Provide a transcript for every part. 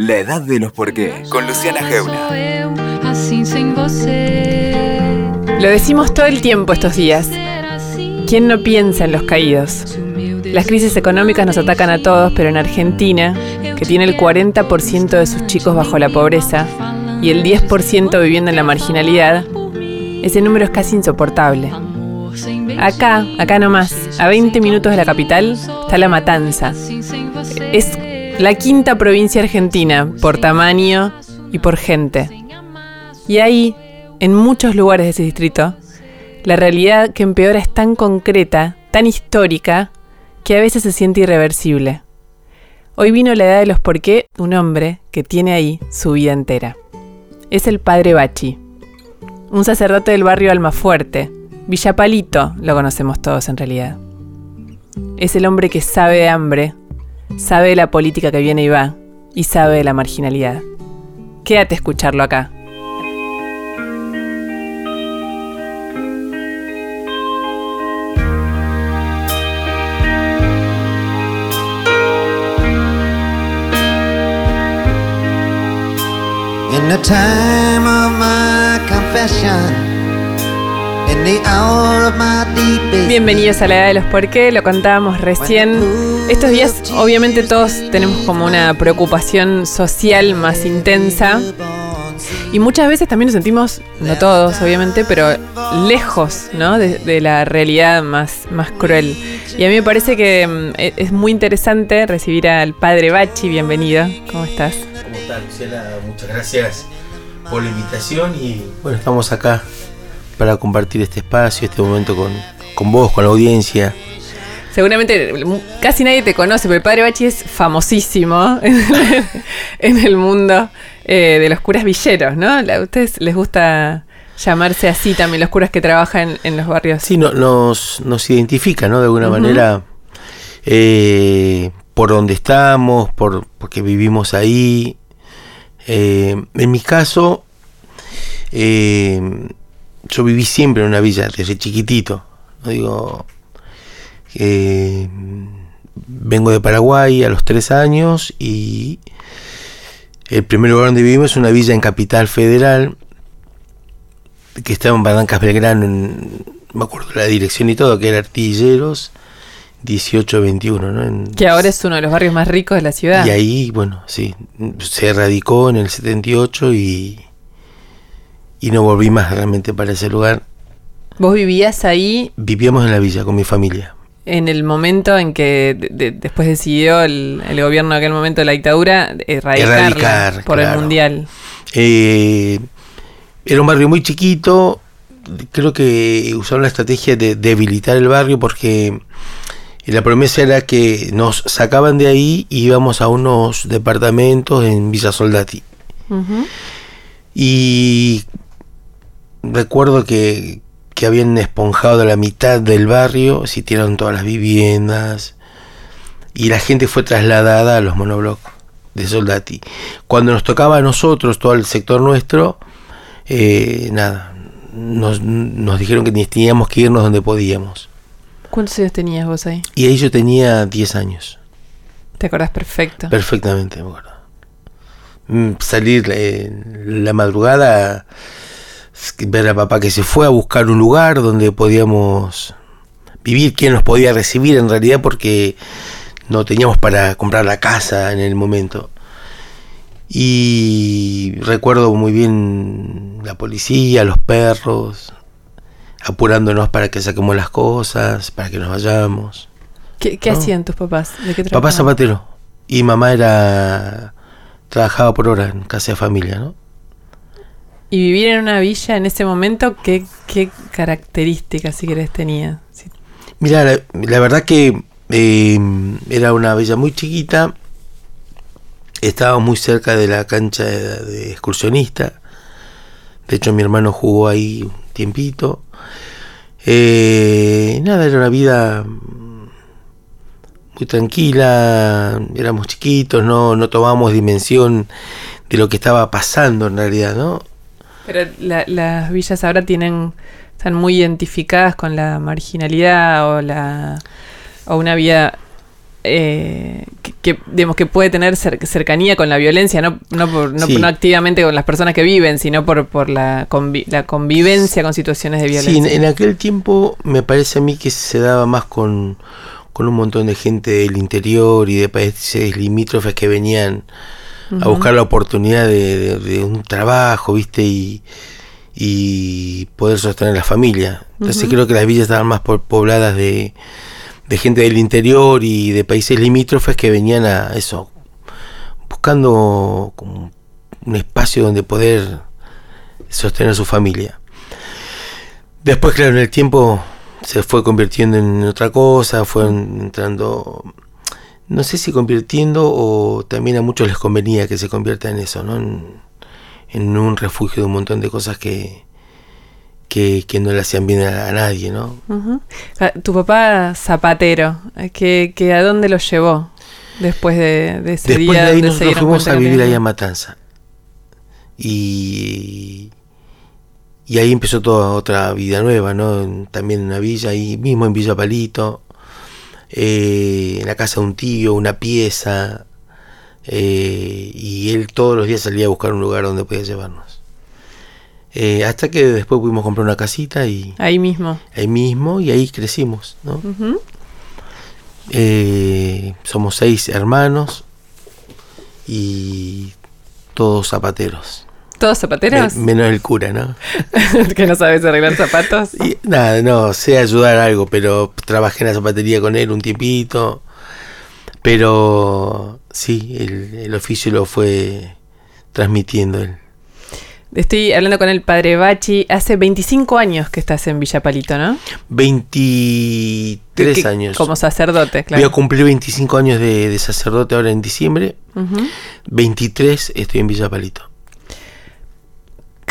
La edad de los por qué, con Luciana Geuna. Lo decimos todo el tiempo estos días. ¿Quién no piensa en los caídos? Las crisis económicas nos atacan a todos, pero en Argentina, que tiene el 40% de sus chicos bajo la pobreza y el 10% viviendo en la marginalidad, ese número es casi insoportable. Acá, acá nomás, a 20 minutos de la capital, está La Matanza. Es la quinta provincia argentina por tamaño y por gente. Y ahí, en muchos lugares de ese distrito, la realidad que empeora es tan concreta, tan histórica, que a veces se siente irreversible. Hoy vino la edad de los por qué un hombre que tiene ahí su vida entera. Es el padre Bachi, un sacerdote del barrio Almafuerte, Villapalito, lo conocemos todos en realidad. Es el hombre que sabe de hambre, sabe de la política que viene y va, y sabe de la marginalidad. Quédate a escucharlo acá. Time of my confession, Bienvenidos a la edad de los por qué, lo contábamos recién. Estos días obviamente todos tenemos como una preocupación social más intensa y muchas veces también nos sentimos, no todos obviamente, pero lejos ¿no? de, de la realidad más, más cruel. Y a mí me parece que mm, e- es muy interesante recibir al padre Bachi, bienvenido, ¿cómo estás? ¿Cómo está Luciana? Muchas gracias por la invitación y bueno, estamos acá para compartir este espacio, este momento con, con vos, con la audiencia. Seguramente casi nadie te conoce, pero el padre Bachi es famosísimo en el mundo eh, de los curas villeros, ¿no? A ustedes les gusta llamarse así también, los curas que trabajan en los barrios. Sí, no- nos, nos identifica, ¿no? De alguna manera eh, por donde estamos, por porque vivimos ahí. Eh, en mi caso, eh, yo viví siempre en una villa desde chiquitito. No digo, eh, vengo de Paraguay a los tres años y el primer lugar donde vivimos es una villa en Capital Federal que estaba en Barrancas Belgrano, en- me acuerdo la dirección y todo, que era Artilleros 1821, ¿no? En- Que ahora es uno de los barrios más ricos de la ciudad. y ahí, bueno, sí, se radicó en el 78 y, y no volví más realmente para ese lugar. Vos vivías ahí Vivíamos en la villa con mi familia. en el momento en que de- de- después decidió el, el gobierno de aquel momento de la dictadura Erradicar, por claro. el mundial. Eh, era un barrio muy chiquito, creo que usaron la estrategia de debilitar el barrio porque la promesa era que nos sacaban de ahí y íbamos a unos departamentos en Villa Soldati. Y recuerdo que, que habían esponjado la mitad del barrio, sitiaron todas las viviendas y la gente fue trasladada a los monoblocks de Soldati. Cuando nos tocaba a nosotros, todo el sector nuestro, eh, nada, nos, nos dijeron que teníamos que irnos donde podíamos. ¿Cuántos años tenías vos ahí? Y ahí yo tenía 10 años. Te acordás perfecto. Perfectamente, me acuerdo. Mm, Salir eh, la madrugada, ver a papá que se fue a buscar un lugar donde podíamos vivir, quién nos podía recibir en realidad porque no teníamos para comprar la casa en el momento. Y recuerdo muy bien la policía, los perros, apurándonos para que saquemos las cosas, para que nos vayamos. ¿Qué, qué No. hacían tus papás? ¿De qué Papá zapatero y mamá era trabajaba por hora en casa de familia, ¿no? Y vivir en una villa en ese momento, ¿qué, qué características, si querés, tenía? Sí. Mira, la, verdad que eh, era una villa muy chiquita, estaba muy cerca de la cancha de, de excursionista, de hecho mi hermano jugó ahí un tiempito. Eh, nada, era una vida muy tranquila, éramos chiquitos, no, no tomábamos dimensión de lo que estaba pasando en realidad, ¿no? Pero la- las villas ahora tienen están muy identificadas con la marginalidad o la o una vida eh, que, que, digamos, que puede tener cer- cercanía con la violencia, no, no, por- no, Sí. no activamente con las personas que viven, sino por, por la, convi- la convivencia con situaciones de Sí, en, violencia. en aquel tiempo me parece a mí que se daba más con, con un montón de gente del interior y de países limítrofes que venían a buscar la oportunidad de, de- de un trabajo, ¿viste? Y, y poder sostener la familia. Entonces creo que las villas estaban más po- pobladas de, de gente del interior y de países limítrofes que venían a eso, buscando como un espacio donde poder sostener su familia. Después, claro, en el tiempo se fue convirtiendo en otra cosa, fue entrando, no sé si convirtiendo o también a muchos les convenía que se convierta en eso, ¿no? En, en un refugio de un montón de cosas que, que, que no le hacían bien a, a nadie, ¿no? Ah, Tu papá zapatero, eh, ¿que, que ¿a dónde lo llevó después de, de ese Después día de ahí dieron fuimos a vivir allá a Matanza. Y, y ahí empezó toda otra vida nueva, ¿no? También en una villa, ahí mismo en Villa Palito, eh, en la casa de un tío, una pieza. eh, y él todos los días salía a buscar un lugar donde podía llevarnos. Eh, hasta que después pudimos comprar una casita y Ahí mismo. ahí mismo y ahí crecimos, ¿no? Somos seis hermanos y todos zapateros. ¿Todos zapateros? Me- menos el cura, ¿no? que no sabes arreglar zapatos. Y nada, no, sé ayudar algo, pero trabajé en la zapatería con él un tiempito. Pero sí, el, el oficio lo fue transmitiendo él. Estoy hablando con el padre Bachi. Hace 25 años que estás en Villa Palito, ¿no? 23 Que- años. Como sacerdote, Voy a claro. cumplir 25 años de, de sacerdote ahora en diciembre. Ujú. 23 estoy en Villa Palito.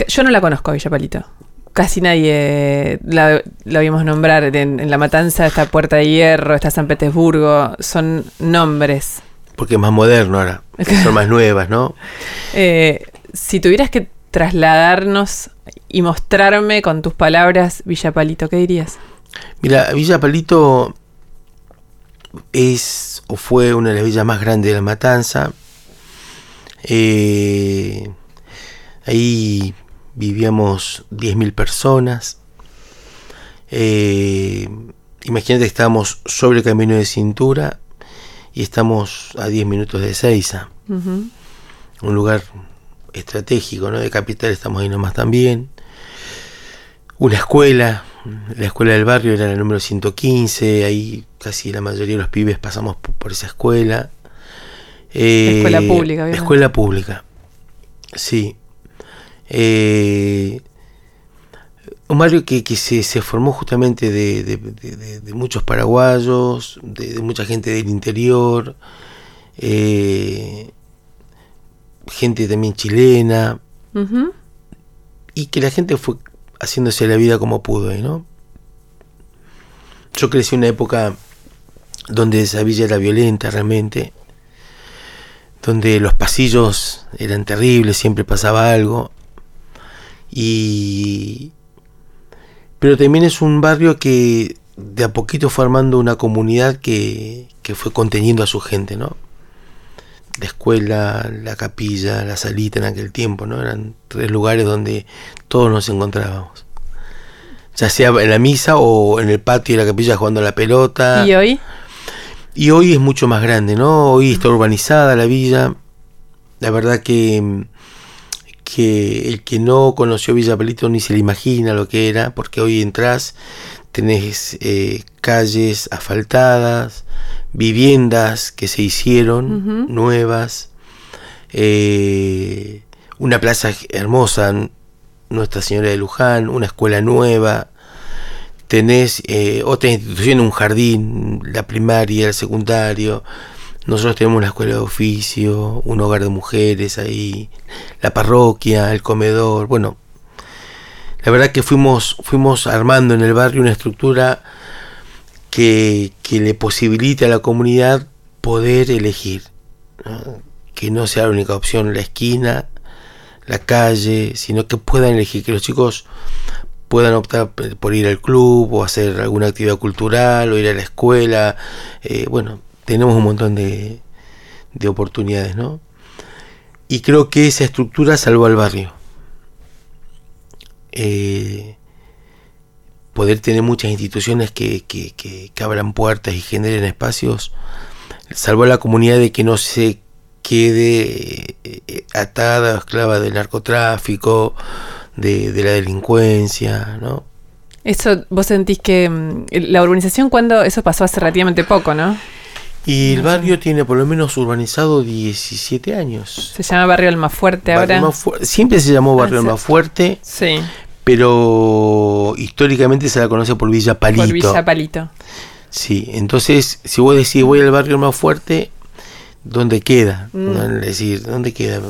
Yo no la conozco a Villa Palito. Casi nadie la, la vimos nombrar. En, en La Matanza está Puerta de Hierro, está San Petersburgo. Son nombres. Porque es más moderno ahora. Son más nuevas, ¿no? Eh, si tuvieras que trasladarnos y mostrarme con tus palabras Villa Palito, ¿qué dirías? Mira, Villa Palito es o fue una de las villas más grandes de la Matanza. Eh, ahí vivíamos 10.000 personas. Eh, imagínate que estábamos sobre el camino de cintura y estamos a 10 minutos de Seiza, un lugar estratégico, ¿no? De capital estamos ahí nomás también. Una escuela, la escuela del barrio era la número 115, ahí casi la mayoría de los pibes pasamos po- por, esa escuela. Eh, Escuela pública, obviamente. Escuela pública, sí. Eh, un barrio que, que se, se formó justamente de, de- de- de- de muchos paraguayos, de, mucha gente del interior, eh, gente también chilena, y que la gente fue haciéndose la vida como pudo, ¿no? Yo crecí en una época donde esa villa era violenta realmente, donde los pasillos eran terribles, siempre pasaba algo, y pero también es un barrio que de a poquito fue armando una comunidad que, que fue conteniendo a su gente, ¿no? La escuela, la capilla, la salita en aquel tiempo, ¿no? Eran tres lugares donde todos nos encontrábamos. Ya sea en la misa o en el patio de la capilla jugando a la pelota. ¿Y hoy? Y hoy es mucho más grande, ¿no? Hoy está urbanizada la villa. La verdad que, que el que no conoció Villa Palito ni se le imagina lo que era, porque hoy entras, tenés eh, calles asfaltadas, viviendas que se hicieron, nuevas, eh, una plaza hermosa, Nuestra Señora de Luján, una escuela nueva, tenés eh, otra institución, un jardín, la primaria, el secundario. Nosotros tenemos una escuela de oficio, un hogar de mujeres ahí, la parroquia, el comedor. Bueno, la verdad que fuimos, fuimos armando en el barrio una estructura que, que le posibilite a la comunidad poder elegir. Que no sea la única opción la esquina, la calle, sino que puedan elegir, que los chicos puedan optar por ir al club o hacer alguna actividad cultural o ir a la escuela. Eh, bueno, tenemos un montón de, de oportunidades, ¿no? Y creo que esa estructura salvó al barrio. Eh, poder tener muchas instituciones que, que, que, abran puertas y generen espacios, salvó a la comunidad de que no se quede eh, atada o esclava del narcotráfico, de, de la delincuencia, ¿no? Eso, vos sentís que mm, la urbanización, cuando Eso pasó hace relativamente poco, ¿no? Y el barrio tiene por lo menos urbanizado 17 años. Se llama Barrio Almafuerte Barrio ahora. Almafuerte- siempre se llamó Barrio Ah. Almafuerte, Sí, pero históricamente se la conoce por Villa Palito. por Villa Palito. Sí, entonces, si vos decís voy al barrio más fuerte, ¿dónde queda? Mm. ¿No? Es decir, ¿dónde queda?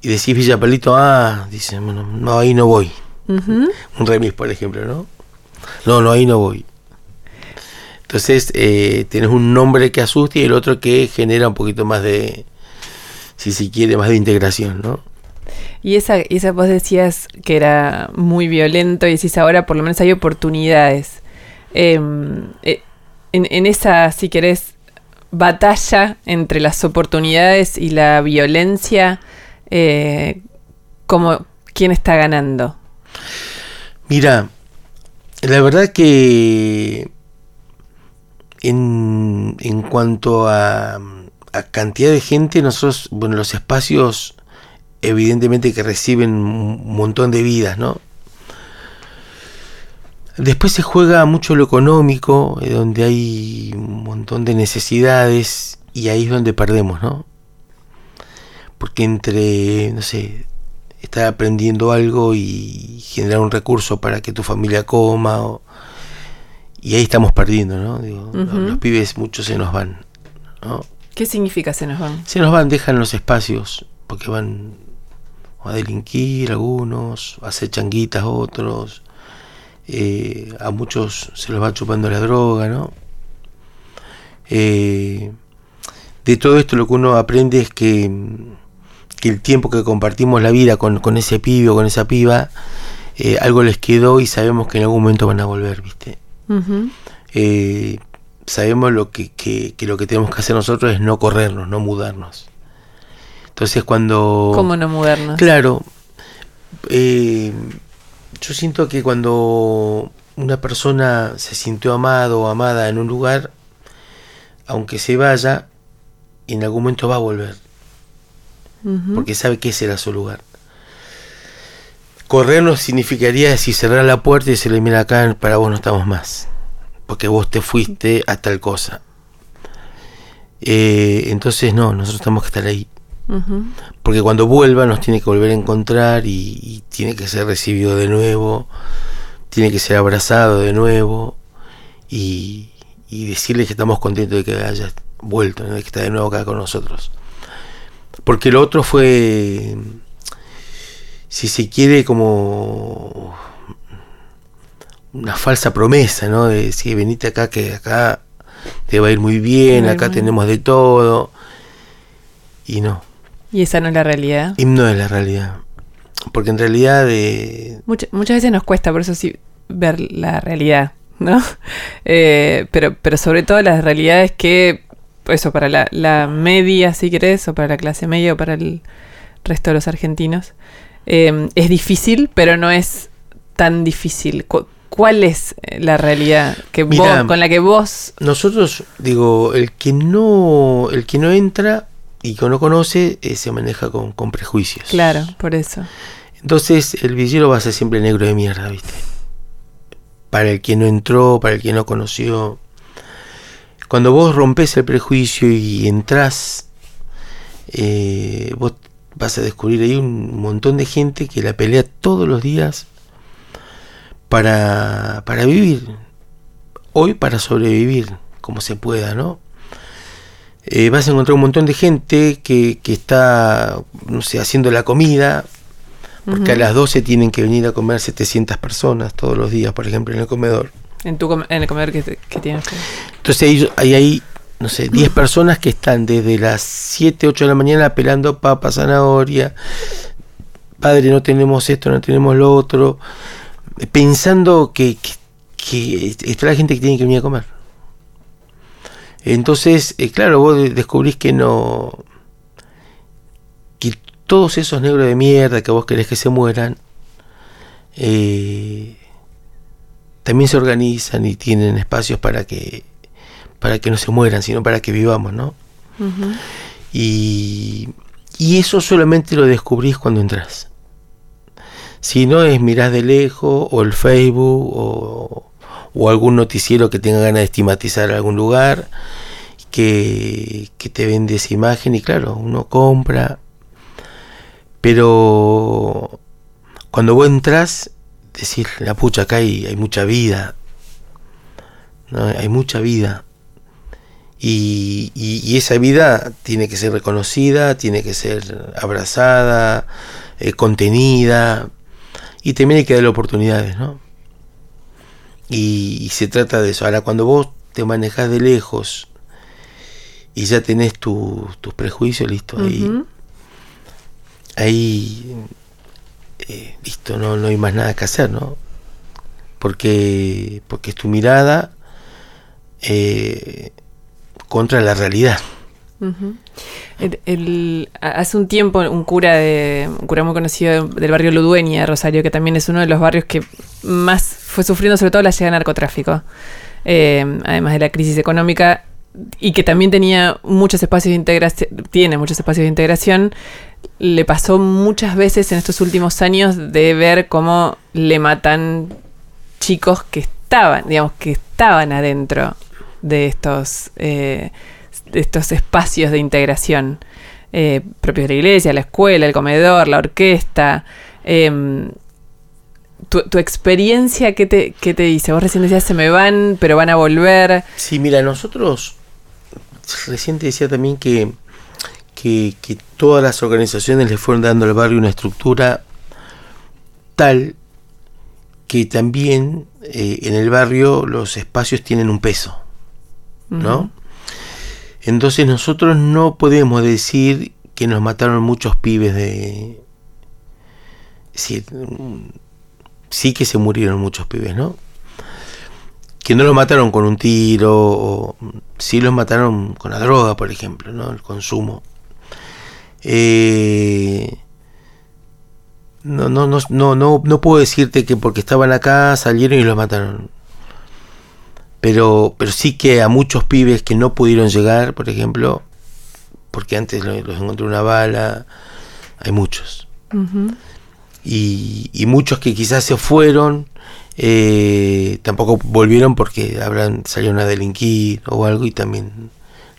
Y decís Villa Palito, ah, dicen, bueno, no, ahí no voy. Un remis, por ejemplo, ¿no? No, no, ahí no voy. Entonces, eh, tenés un nombre que asusta y el otro que genera un poquito más de, si se quiere, más de integración, ¿no? Y esa, esa vos decías que era muy violento y decís ahora por lo menos hay oportunidades. Em, eh, en, en esa, si querés, batalla entre las oportunidades y la violencia, eh, como, ¿quién está ganando? Mira, la verdad que en, en cuanto a, a cantidad de gente, nosotros, bueno, los espacios evidentemente que reciben un montón de vidas, ¿no? Después se juega mucho lo económico, eh, donde hay un montón de necesidades y ahí es donde perdemos, ¿no? Porque entre, no sé, estar aprendiendo algo y generar un recurso para que tu familia coma, o- y ahí estamos perdiendo, ¿no? Digo. Los pibes muchos se nos van, ¿no? ¿Qué significa se nos van? Se nos van, dejan los espacios, porque van a delinquir algunos, a hacer changuitas otros, eh, a muchos se los va chupando la droga, ¿no? Eh, de todo esto lo que uno aprende es que, que el tiempo que compartimos la vida con, con ese pibe o con esa piba, eh, algo les quedó y sabemos que en algún momento van a volver, ¿viste? Eh, sabemos lo que, que- que lo que tenemos que hacer nosotros es no corrernos, no mudarnos. Entonces cuando... ¿Cómo no mudarnos? Claro, eh, yo siento que cuando una persona se sintió amado o amada en un lugar, aunque se vaya, en algún momento va a volver, porque sabe que ese era su lugar. Corrernos significaría si cerrar la puerta y decirle, mira acá, para vos no estamos más, porque vos te fuiste a tal cosa. Eh, entonces no, nosotros tenemos que estar ahí. Porque cuando vuelva nos tiene que volver a encontrar y, y tiene que ser recibido de nuevo, tiene que ser abrazado de nuevo y, y decirle que estamos contentos de que haya vuelto, ¿no? de que está de nuevo acá con nosotros. Porque lo otro fue, si se quiere, como una falsa promesa, ¿no? De decir, venite acá, que acá te va a ir muy bien, Muy acá bien. tenemos de todo. Y no. Y esa no es la realidad. Y no es la realidad. Porque en realidad eh, Mucha- muchas veces nos cuesta, por eso sí, ver la realidad, ¿no? Eh, pero, pero sobre todo las realidades que, eso, para la, la media, si querés, o para la clase media, o para el resto de los argentinos, eh, es difícil, pero no es tan difícil. Cu- ¿Cuál es eh, la realidad que vos- con la que vos... nosotros, digo, el que no, el que no entra y que no conoce eh, se maneja con, con prejuicios. Claro, por eso. Entonces el villero va a ser siempre negro de mierda, ¿viste? Para el que no entró, para el que no conoció. Cuando vos rompes el prejuicio y entrás, eh, vos vas a descubrir ahí un montón de gente que la pelea todos los días para, para vivir. Hoy para sobrevivir, como se pueda, ¿no? Eh, vas a encontrar un montón de gente que, que está, no sé, haciendo la comida, porque a las 12 tienen que venir a comer 700 personas todos los días, por ejemplo, en el comedor. En, tu com- en el comedor que, que tienes. Entonces hay, hay ahí, no sé, 10 personas que están desde las 7, 8 de la mañana pelando papa, zanahoria. Padre, no tenemos esto, no tenemos lo otro. Pensando que, que, que está la gente que tiene que venir a comer. Entonces, eh, claro, vos de- descubrís que no. que todos esos negros de mierda que vos querés que se mueran, eh, también se organizan y tienen espacios para que para que no se mueran, sino para que vivamos, ¿no? Y, y eso solamente lo descubrís cuando entras. Si no es mirás de lejos, o el Facebook, o, o algún noticiero que tenga ganas de estigmatizar algún lugar, que, que te vende esa imagen, y claro, uno compra. Pero cuando vos entras, decís, la pucha, acá hay, hay mucha vida. ¿no? Hay mucha vida. Y, y- y esa vida tiene que ser reconocida, tiene que ser abrazada, eh, contenida, y también hay que darle oportunidades, ¿no? Y, y se trata de eso. Ahora, cuando vos te manejás de lejos y ya tenés tu- tus prejuicios, listo, ahí, ahí eh, listo, no, no hay más nada que hacer, ¿no? Porque, porque es tu mirada eh, contra la realidad. El- hace un tiempo un cura de un cura muy conocido del barrio Ludueña Rosario, que también es uno de los barrios que más fue sufriendo sobre todo la llegada del narcotráfico, eh, además de la crisis económica, y que también tenía muchos espacios de integración, tiene muchos espacios de integración, le pasó muchas veces en estos últimos años de ver cómo le matan chicos que estaban, digamos, que estaban adentro de estos, eh, de estos espacios de integración eh, propios de la iglesia, la escuela, el comedor, la orquesta. em, tu, tu experiencia, ¿qué te, ¿qué te dice? Vos recién decías, se me van, pero van a volver. Sí, mira, nosotros recién te decía también que, que, que todas las organizaciones le fueron dando al barrio una estructura tal que también eh, en el barrio los espacios tienen un peso, ¿no? Entonces nosotros no podemos decir que nos mataron muchos pibes de... Mm, sí que se murieron muchos pibes, ¿no? que no los mataron con un tiro, o sí los mataron con la droga, por ejemplo, ¿no? el consumo. Eh, no, no, no, no, no, no puedo decirte que porque estaban acá salieron y los mataron. Pero, pero sí que a muchos pibes que no pudieron llegar, por ejemplo, porque antes lo- los encontró una bala, hay muchos y, y muchos que quizás se fueron eh, tampoco volvieron porque habrán salieron a delinquir o algo y también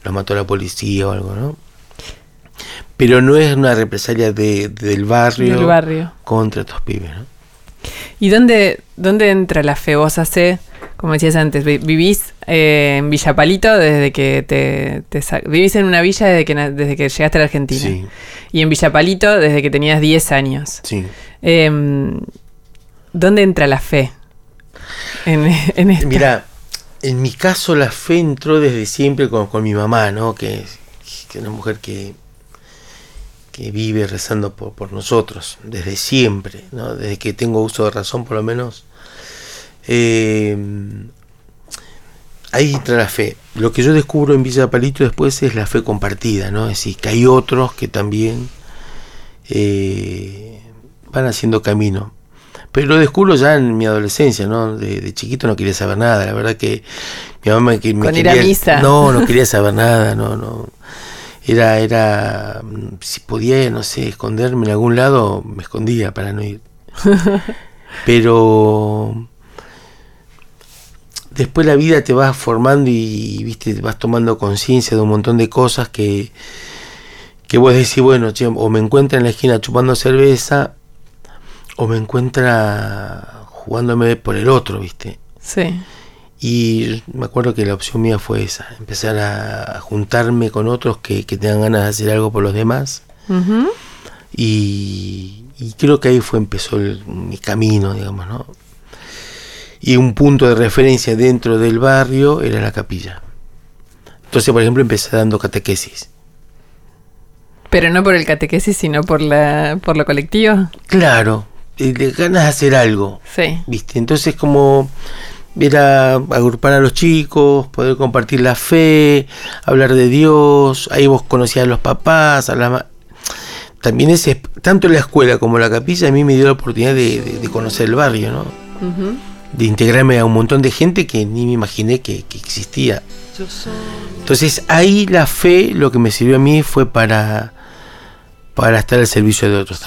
los mató la policía o algo, ¿no? Pero no es una represalia de, del barrio, Del barrio. contra estos pibes, ¿no? ¿Y dónde, dónde entra la fe? Vos hace, como decías antes, vi- vivís eh, en Villa Palito desde que te, te vivís en una villa desde que, desde que llegaste a la Argentina. Sí, Y en Villa Palito desde que tenías 10 años. sí. Em, ¿Dónde entra la fe? En, en esto? Mira, en mi caso la fe entró desde siempre con, con mi mamá, ¿no? Que, que es una mujer que, que vive rezando por, por nosotros, desde siempre, ¿no? Desde que tengo uso de razón, por lo menos. Eh, ahí entra la fe. Lo que yo descubro en Villa Palito después es la fe compartida, ¿no? Es decir, que hay otros que también eh, van haciendo camino. Pero lo descubro ya en mi adolescencia, ¿no? De, de chiquito no quería saber nada. La verdad que mi mamá que me Con ir a quería- misa. No, no quería saber nada, no, no. Era, era, si podía, no sé, esconderme en algún lado, me escondía para no ir. Pero después la vida te va formando y, viste, vas tomando conciencia de un montón de cosas que, que vos decís, bueno, che, o me encuentra en la esquina chupando cerveza, o me encuentra jugándome por el otro, viste. Sí. Y me acuerdo que la opción mía fue esa, empezar a, juntarme con otros que, que tengan ganas de hacer algo por los demás. Y, y creo que ahí fue empezó el- mi camino, digamos, ¿no? Y un punto de referencia dentro del barrio era la capilla. Entonces, por ejemplo, empecé dando catequesis. Pero no por el catequesis, sino por, la, por lo colectivo. Claro, de ganas de hacer algo, Sí. ¿viste? Entonces, como era agrupar a los chicos, poder compartir la fe, hablar de Dios, ahí vos conocías a los papás, a la también es, tanto la escuela como la capilla a mí me dio la oportunidad de, conocer el barrio, ¿no? De integrarme a un montón de gente que ni me imaginé que, que existía. Entonces ahí la fe lo que me sirvió a mí fue para, para estar al servicio de otros.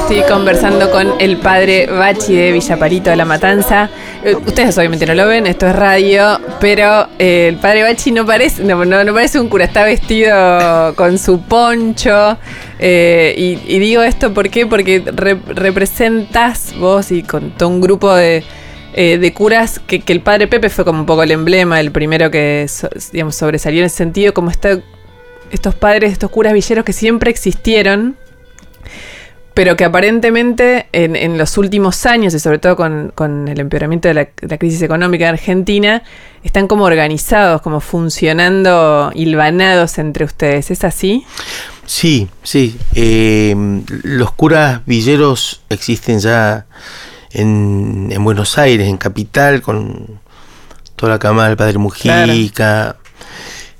Estoy conversando con el padre Bachi de Villaparito de la Matanza. Eh, ustedes obviamente no lo ven, esto es radio, pero eh, el padre Bachi no parece, no, no, parece un cura, está vestido con su poncho. Eh, y, digo esto ¿por qué? porque representas vos y con todo un grupo de, curas que, el padre Pepe fue como un poco el emblema, el primero que digamos, sobresalió en ese sentido, como está, estos padres, estos curas villeros que siempre existieron pero que aparentemente en, los últimos años, y sobre todo con, el empeoramiento de la, crisis económica de Argentina, están como organizados, como funcionando, hilvanados entre ustedes. ¿Es así? Sí, sí. Eh, los curas villeros existen ya en, Buenos Aires, en Capital, con toda la cama del Padre Mujica.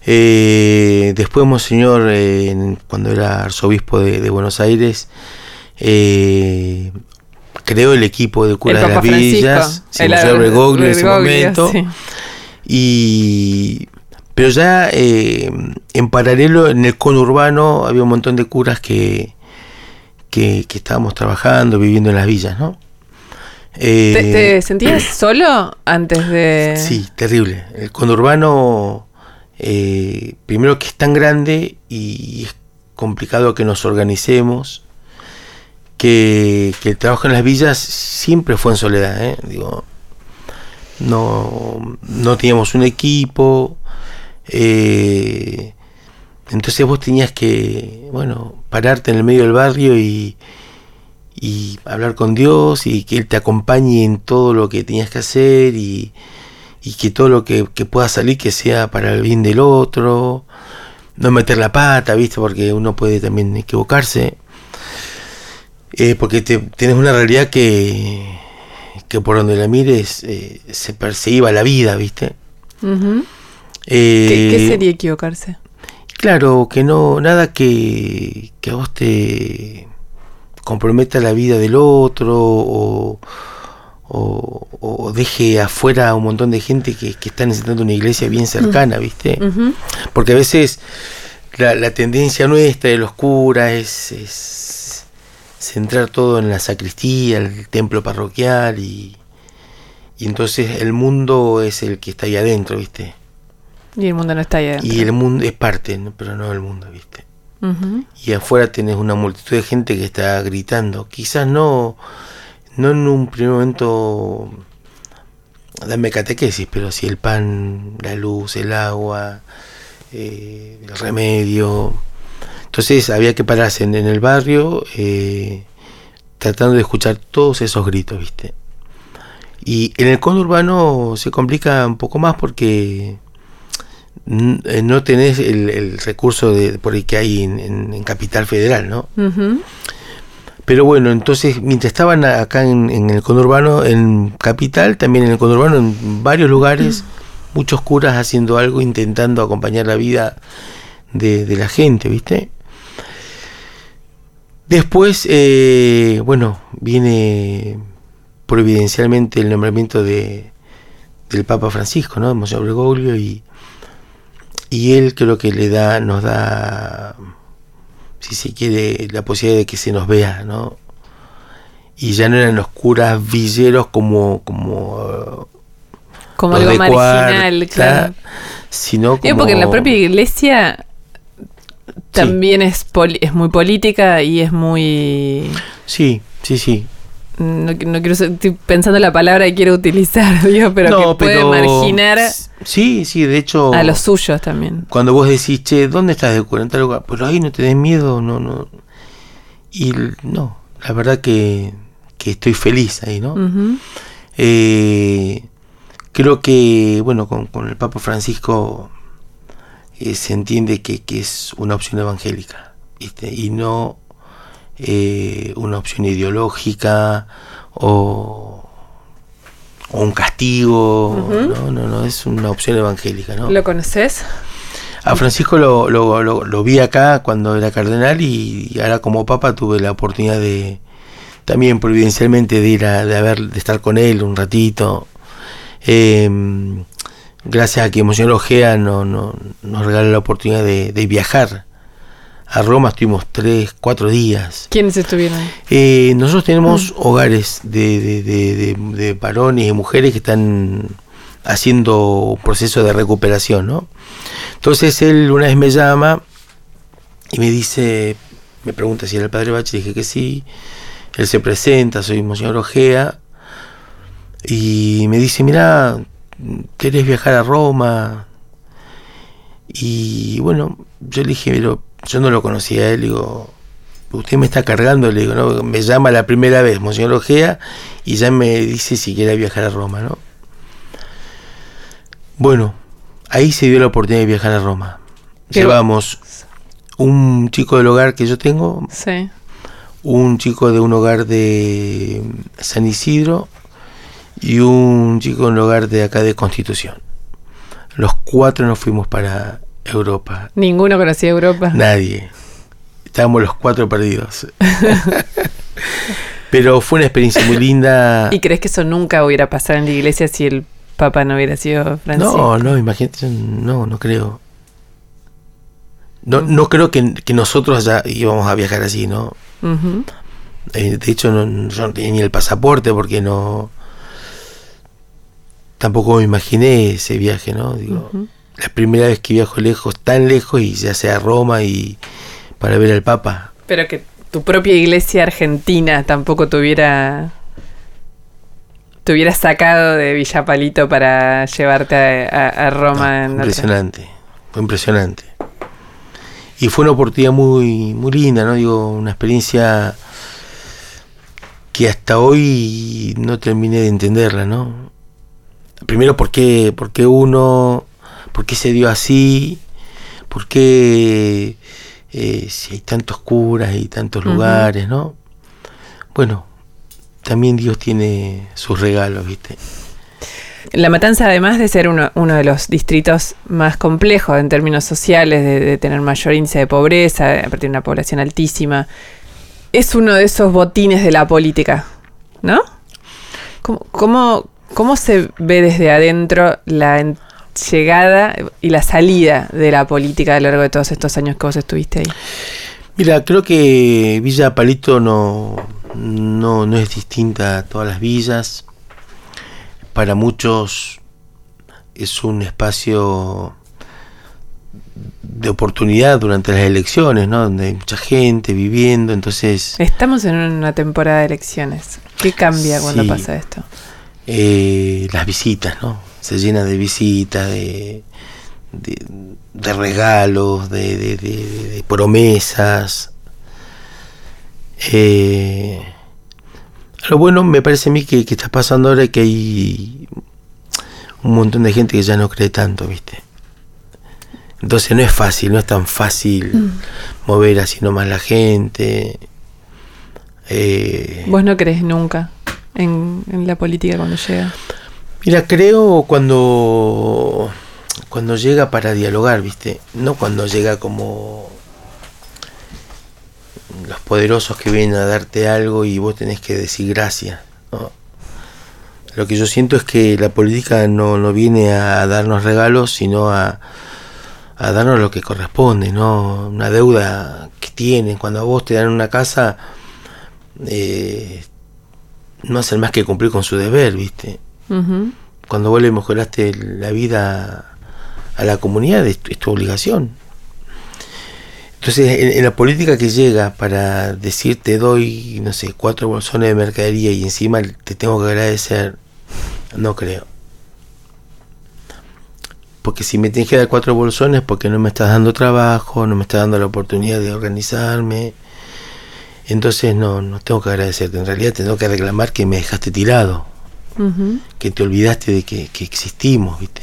Eh, después Monseñor, eh, cuando era arzobispo de Buenos Aires, eh, creó el equipo de cura de las villas, el en ese momento. Y pero ya eh, en paralelo en el conurbano había un montón de curas que, que, estábamos trabajando, viviendo en las villas, ¿no? ¿Te, eh, sentías solo antes de...? Sí, terrible. El conurbano, eh, primero que es tan grande y es complicado que nos organicemos que, el trabajo en las villas siempre fue en soledad. ¿eh? Digo, no, no teníamos un equipo. Eh, entonces vos tenías que, bueno, pararte en el medio del barrio y, y hablar con Dios y que Él te acompañe en todo lo que tenías que hacer y, y que todo lo que, que, pueda salir que sea para el bien del otro. No meter la pata, ¿viste? Porque uno puede también equivocarse. Eh, porque te, tienes una realidad que, que por donde la mires eh, se perciba la vida, ¿viste? Eh, ¿Qué, sería equivocarse? Claro, que no, nada que, que a vos te comprometa la vida del otro o, o, deje afuera a un montón de gente que, que está necesitando una iglesia bien cercana, ¿viste? Porque a veces la, la, tendencia nuestra de los curas es centrar todo en la sacristía, el templo parroquial y, y entonces el mundo es el que está ahí adentro, ¿viste? Y el mundo no está ahí adentro. Y el mundo es parte, pero no el mundo, ¿viste? Y afuera tenés una multitud de gente que está gritando. Quizás no, no en un primer momento dame catequesis, pero si el pan, la luz, el agua, eh, el remedio, entonces había que pararse en, el barrio eh, tratando de escuchar todos esos gritos, ¿viste? Y en el conurbano se complica un poco más porque no tenés el, recurso de, por el que hay en, Capital Federal, ¿no? Pero bueno, entonces, mientras estaban acá en, el conurbano, en Capital, también en el conurbano, en varios lugares, muchos curas haciendo algo, intentando acompañar la vida de, de la gente, ¿viste? Después, eh, bueno, viene providencialmente el nombramiento de, del Papa Francisco, ¿no? Monseñor Bergoglio, y, y él creo que le da, nos da, si se quiere, la posibilidad de que se nos vea, ¿no? Y ya no eran los curas villeros como, como como algo marginal, claro. Sino como... porque en la propia iglesia también es, es muy política y es muy... Sí, sí, sí. No, no quiero estoy pensando en la palabra que quiero utilizar, digo, pero que puede marginar sí, sí, de hecho a los suyos también. Cuando vos decís, che, ¿dónde estás de 40 lugar? Pero ahí no te des miedo, no, no. Y no, la verdad que, que estoy feliz ahí, ¿no? eh, creo que, bueno, con, con el Papa Francisco eh, se entiende que, es una opción evangélica y no eh, una opción ideológica o, o un castigo. No, no, no, es una opción evangélica, ¿no? ¿Lo conoces? A Francisco lo, lo, lo, lo vi acá cuando era cardenal y ahora como papa tuve la oportunidad de también providencialmente de ir a de haber de estar con él un ratito. Eh, gracias a que Monseñor Ojea no, no, nos regaló la oportunidad de, de viajar a Roma, estuvimos tres, cuatro días. ¿Quiénes estuvieron? Eh, nosotros tenemos hogares de, de, de, de, varones y mujeres que están haciendo un proceso de recuperación, ¿no? Entonces él una vez me llama y me dice, me pregunta si era el padre Bach, dije que sí. Él se presenta, soy Monseñor Ojea, y me dice, mira, ¿querés viajar a Roma? Y bueno, yo le dije, pero yo no lo conocía a él, digo, usted me está cargando, le digo, ¿no? Me llama la primera vez, Monseñor Ojea, y ya me dice si quiere viajar a Roma, ¿no? Bueno, ahí se dio la oportunidad de viajar a Roma. Llevamos un chico del hogar que yo tengo, Sí. un chico de un hogar de San Isidro y un chico de un hogar de acá de Constitución. Los cuatro nos fuimos para Europa. Ninguno conocía Europa. Nadie. Estábamos los cuatro perdidos. Pero fue una experiencia muy linda. ¿Y crees que eso nunca hubiera pasado en la iglesia si el Papa no hubiera sido Francisco? No, no, imagínate, no, no creo. No, no creo que, que nosotros ya íbamos a viajar así, ¿no? Eh, de hecho, no, yo no tenía ni el pasaporte porque no. Tampoco me imaginé ese viaje, ¿no? Digo. La primera vez que viajo lejos, tan lejos, y ya sea a Roma y para ver al Papa. Pero que tu propia iglesia argentina tampoco tuviera te hubiera sacado de Villapalito para llevarte a, a- a Roma. en otra- impresionante, fue impresionante. Y fue una oportunidad muy, muy linda, ¿no? Digo, una experiencia que hasta hoy no terminé de entenderla, ¿no? Primero, ¿por qué, por qué uno, por qué se dio así? ¿Por qué eh, si hay tantos curas y tantos lugares, ¿no? Bueno, también Dios tiene sus regalos, ¿viste? La Matanza, además de ser uno, uno de los distritos más complejos en términos sociales, de, de tener mayor índice de pobreza, de aparte de una población altísima, es uno de esos botines de la política, ¿no? ¿Cómo, cómo, cómo se ve desde adentro la llegada y la salida de la política a lo largo de todos estos años que vos estuviste ahí? Mira, creo que Villa Palito no, no, no es distinta a todas las villas. Para muchos es un espacio de oportunidad durante las elecciones, ¿no? Donde hay mucha gente viviendo, entonces Estamos en una temporada de elecciones. ¿Qué cambia cuando Sí. pasa esto? eh, las visitas, ¿no? Se llena de visitas, de, de, de regalos, de, de- promesas. Eh, lo bueno me parece a mí que, que está pasando ahora es que hay un montón de gente que ya no cree tanto, ¿viste? Entonces no es fácil, no es tan fácil mover así nomás la gente. Eh, ¿Vos no crees nunca en, en la política cuando llega? Mira, creo cuando cuando llega para dialogar, ¿viste? No cuando llega como los poderosos que vienen a darte algo y vos tenés que decir gracias. ¿no? Lo que yo siento es que la política no, no viene a darnos regalos, sino a, darnos lo que corresponde, ¿no? Una deuda que tienen. Cuando a vos te dan una casa, eh, no hacen más que cumplir con su deber, ¿viste? Cuando vos le mejoraste la vida a la comunidad, es tu, obligación. Entonces, en, en la política que llega para decir te doy, no sé, cuatro bolsones de mercadería y encima te tengo que agradecer, no creo. Porque si me tienes que dar cuatro bolsones porque no me estás dando trabajo, no me estás dando la oportunidad de organizarme, entonces no, no tengo que agradecerte. En realidad tengo que reclamar que me dejaste tirado Que te olvidaste de que, que existimos, ¿viste?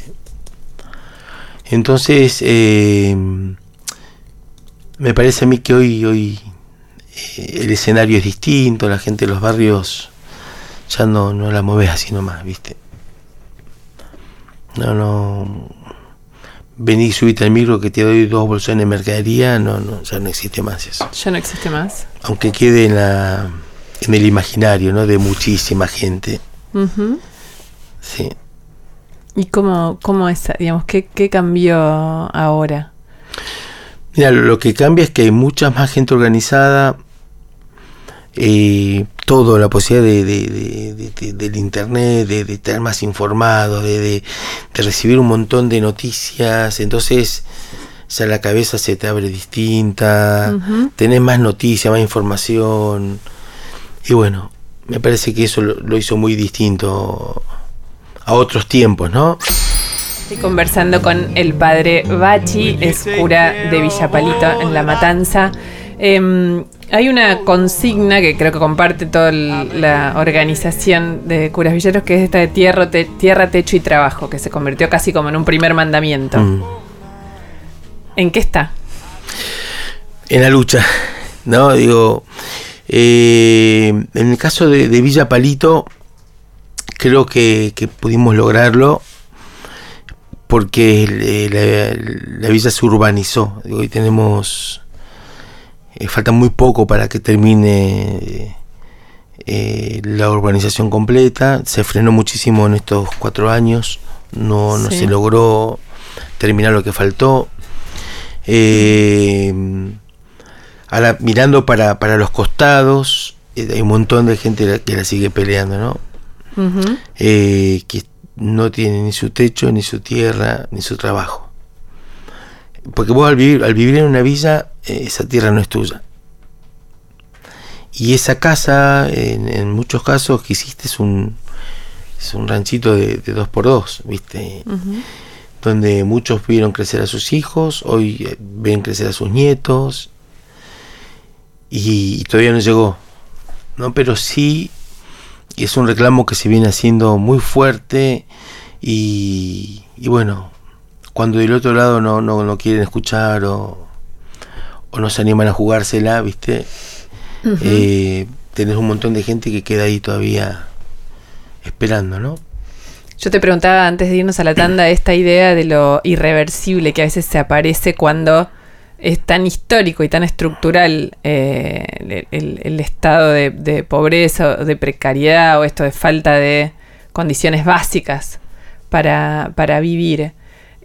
Entonces, eh, me parece a mí que hoy, hoy eh, el escenario es distinto, la gente de los barrios ya no, no la mueves así nomás, ¿viste? No, no. Vení, subite al micro que te doy dos bolsones de mercadería. No, no, ya no existe más eso. Ya no existe más. Aunque quede en, la, en el imaginario, ¿no? De muchísima gente. Ujú. Sí. ¿Y cómo, cómo es, digamos, qué, qué cambió ahora? Mira, lo que cambia es que hay mucha más gente organizada. eh, todo, la posibilidad de, de- de- de- de- del internet, de, de estar más informado, de, de- de recibir un montón de noticias. Entonces, ya la cabeza se te abre distinta, Ujú. tenés más noticias, más información. Y bueno, me parece que eso lo, lo hizo muy distinto a otros tiempos, ¿no? Estoy conversando con el padre Bachi, es cura de Villapalito en La Matanza. Em, hay una consigna que creo que comparte toda el- la organización de curas villeros, que es esta de tierra, te- tierra, techo y trabajo, que se convirtió casi como en un primer mandamiento. Mm. ¿En qué está? en la lucha, ¿no? Digo, eh, en el caso de, de Villa Palito, creo que, que pudimos lograrlo porque eh, la, la villa se urbanizó. Digo, y tenemos, eh, falta muy poco para que termine eh, la urbanización completa. Se frenó muchísimo en estos cuatro años, no, no Sí. se logró terminar lo que faltó. Eh, ahora, mirando para, para los costados, eh, hay un montón de gente la- que la sigue peleando, ¿no? Eh, que no tiene ni su techo, ni su tierra, ni su trabajo. Porque vos al vivir, al vivir en una villa, eh, esa tierra no es tuya. Y esa casa, en, en muchos casos que hiciste, es un, es un ranchito de, de dos por dos, ¿viste? Donde muchos vieron crecer a sus hijos, hoy ven crecer a sus nietos y, y todavía no llegó, ¿no? Pero sí es un reclamo que se viene haciendo muy fuerte y, y bueno, cuando del otro lado no, no, no quieren escuchar o, o no se animan a jugársela, ¿viste? Eh, tenés un montón de gente que queda ahí todavía esperando, ¿no? Yo te preguntaba antes de irnos a la tanda esta idea de lo irreversible que a veces se aparece cuando es tan histórico y tan estructural eh, el, estado de, pobreza, de precariedad o esto de falta de condiciones básicas para, para vivir.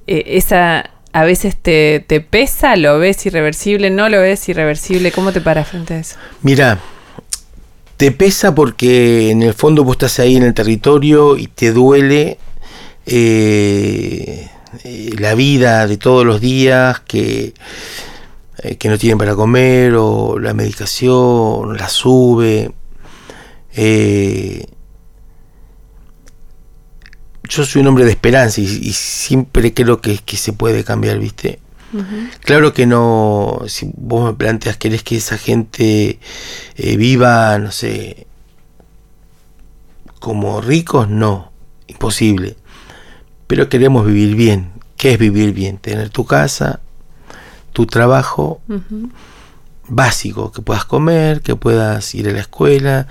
Eh, esa a veces te, te pesa, lo ves irreversible, no lo ves irreversible, ¿cómo te paras frente a eso? Mira, te pesa porque en el fondo vos estás ahí en el territorio y te duele eh, la vida de todos los días que, eh, que no tienen para comer o la medicación, la sube. eh, yo soy un hombre de esperanza y, y siempre creo que, que se puede cambiar, ¿viste? Claro que no, si vos me planteas, querés que esa gente eh, viva, no sé, como ricos, no, imposible. Pero queremos vivir bien. ¿Qué es vivir bien? Tener tu casa, tu trabajo básico, que puedas comer, que puedas ir a la escuela,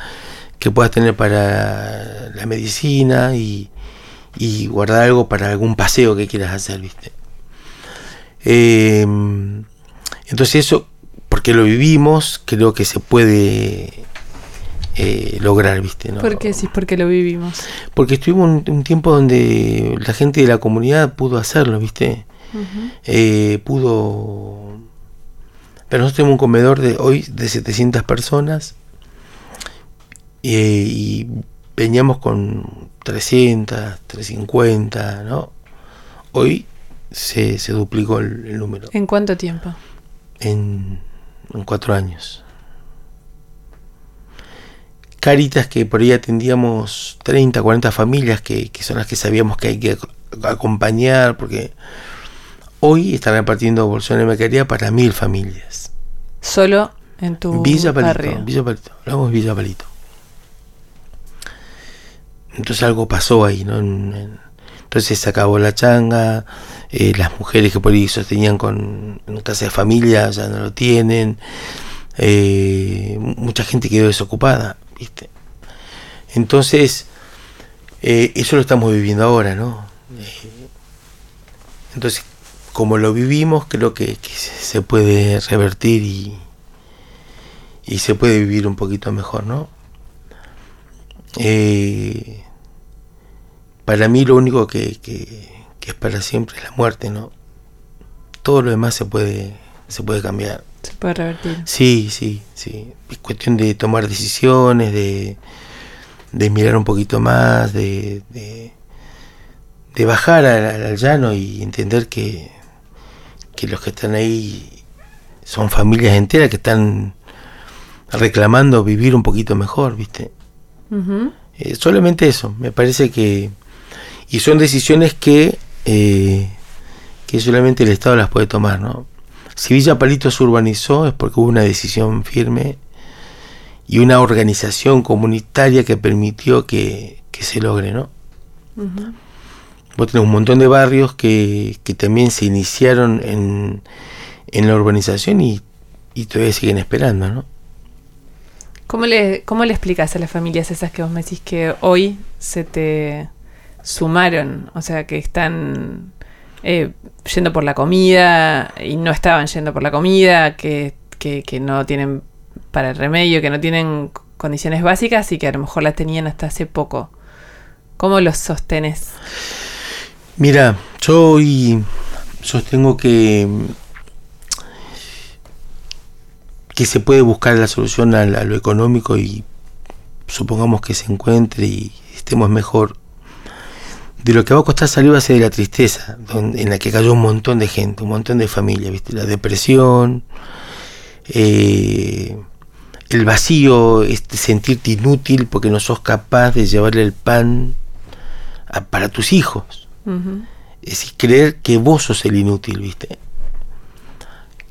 que puedas tener para la medicina y, y guardar algo para algún paseo que quieras hacer, ¿viste? Eh, entonces eso, porque lo vivimos, creo que se puede eh, lograr, ¿viste? ¿no? ¿Por qué decís? Porque lo vivimos. Porque estuvimos un, un tiempo donde la gente de la comunidad pudo hacerlo, ¿viste? Eh, pudo... Pero nosotros tenemos un comedor de hoy de 700 personas eh, y veníamos con 300, 350, ¿no? Hoy se, se duplicó el, el número ¿En cuánto tiempo? en, en cuatro años. Caritas que por ahí atendíamos 30, 40 familias que, que son las que sabíamos que hay que ac- acompañar porque hoy están repartiendo bolsones de mercadería para mil familias. Solo en tu Villa Palito, barrio. Villa Palito, hablamos de Villa Palito. Entonces algo pasó ahí, ¿no? En- en- Entonces se acabó la changa, eh, las mujeres que por ahí sostenían con casa de familia ya no lo tienen, eh, mu- mucha gente quedó desocupada, ¿viste? Entonces, eh, eso lo estamos viviendo ahora, ¿no? Eh, Entonces, como lo vivimos, creo que, que se puede revertir y, y se puede vivir un poquito mejor, ¿no? Eh, para mí lo único que, que, que es para siempre es la muerte, ¿no? Todo lo demás se puede, se puede cambiar. Se puede revertir. Sí, sí, sí. Es cuestión de tomar decisiones, de, de mirar un poquito más, de, de, de bajar al, al llano y entender que, que los que están ahí son familias enteras que están reclamando vivir un poquito mejor, ¿viste? Eh, solamente eso, me parece que... Y son decisiones que, eh, que solamente el Estado las puede tomar, ¿no? Si Villa Palito se urbanizó es porque hubo una decisión firme y una organización comunitaria que permitió que, que se logre, ¿no? Ujú. Vos tenés un montón de barrios que, que también se iniciaron en, en la urbanización y, y todavía siguen esperando, ¿no? ¿Cómo le, ¿Cómo le explicas a las familias esas que vos me decís que hoy se te sumaron? O sea, que están eh, yendo por la comida y no estaban yendo por la comida, que, que, que no tienen para el remedio, que no tienen condiciones básicas y que a lo mejor las tenían hasta hace poco. ¿Cómo los sostenes? Mira, yo hoy sostengo que que se puede buscar la solución a, lo económico y supongamos que se encuentre y estemos mejor. De lo que va a costar salir va a ser de la tristeza, en la que cayó un montón de gente, un montón de familias, ¿viste? La depresión, eh, el vacío, este, sentirte inútil porque no sos capaz de llevarle el pan a- para tus hijos. Es creer que vos sos el inútil, ¿viste?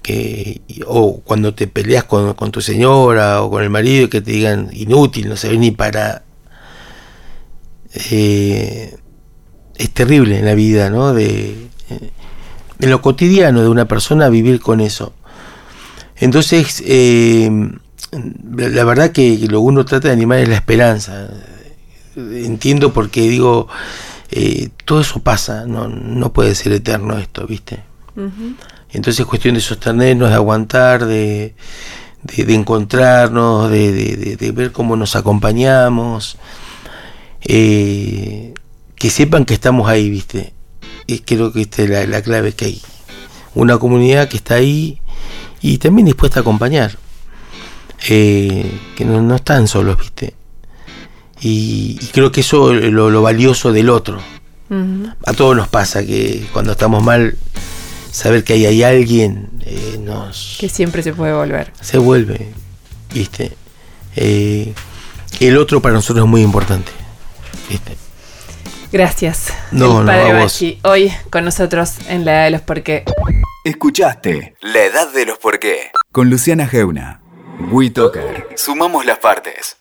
Que, y- o cuando te peleas con, con tu señora o con el marido que te digan inútil, no sabes ni para... Eh, es terrible en la vida, ¿no? De, eh, en lo cotidiano de una persona vivir con eso. Entonces, eh, la verdad que lo uno trata de animar es la esperanza. Entiendo porque digo, eh, todo eso pasa, no, no puede ser eterno esto, ¿viste? Entonces es cuestión de sostenernos, de aguantar, de, de, de encontrarnos, de, de- de- de ver cómo nos acompañamos, eh, que sepan que estamos ahí, ¿viste? Y creo que esta es la, la clave, que hay una comunidad que está ahí y también dispuesta a acompañar, eh, que no, no están solos, ¿viste? Y, y creo que eso es lo, lo valioso del otro. A todos nos pasa que cuando estamos mal, saber que ahí hay alguien eh, nos Que siempre se puede volver. se vuelve, ¿viste? Eh, el otro para nosotros es muy importante, ¿viste? Gracias. No, El no, padre vos. Bachi, hoy con nosotros en la de los por qué. Escuchaste La Edad de los Por qué con Luciana Geuna. WeToker. Sumamos las partes.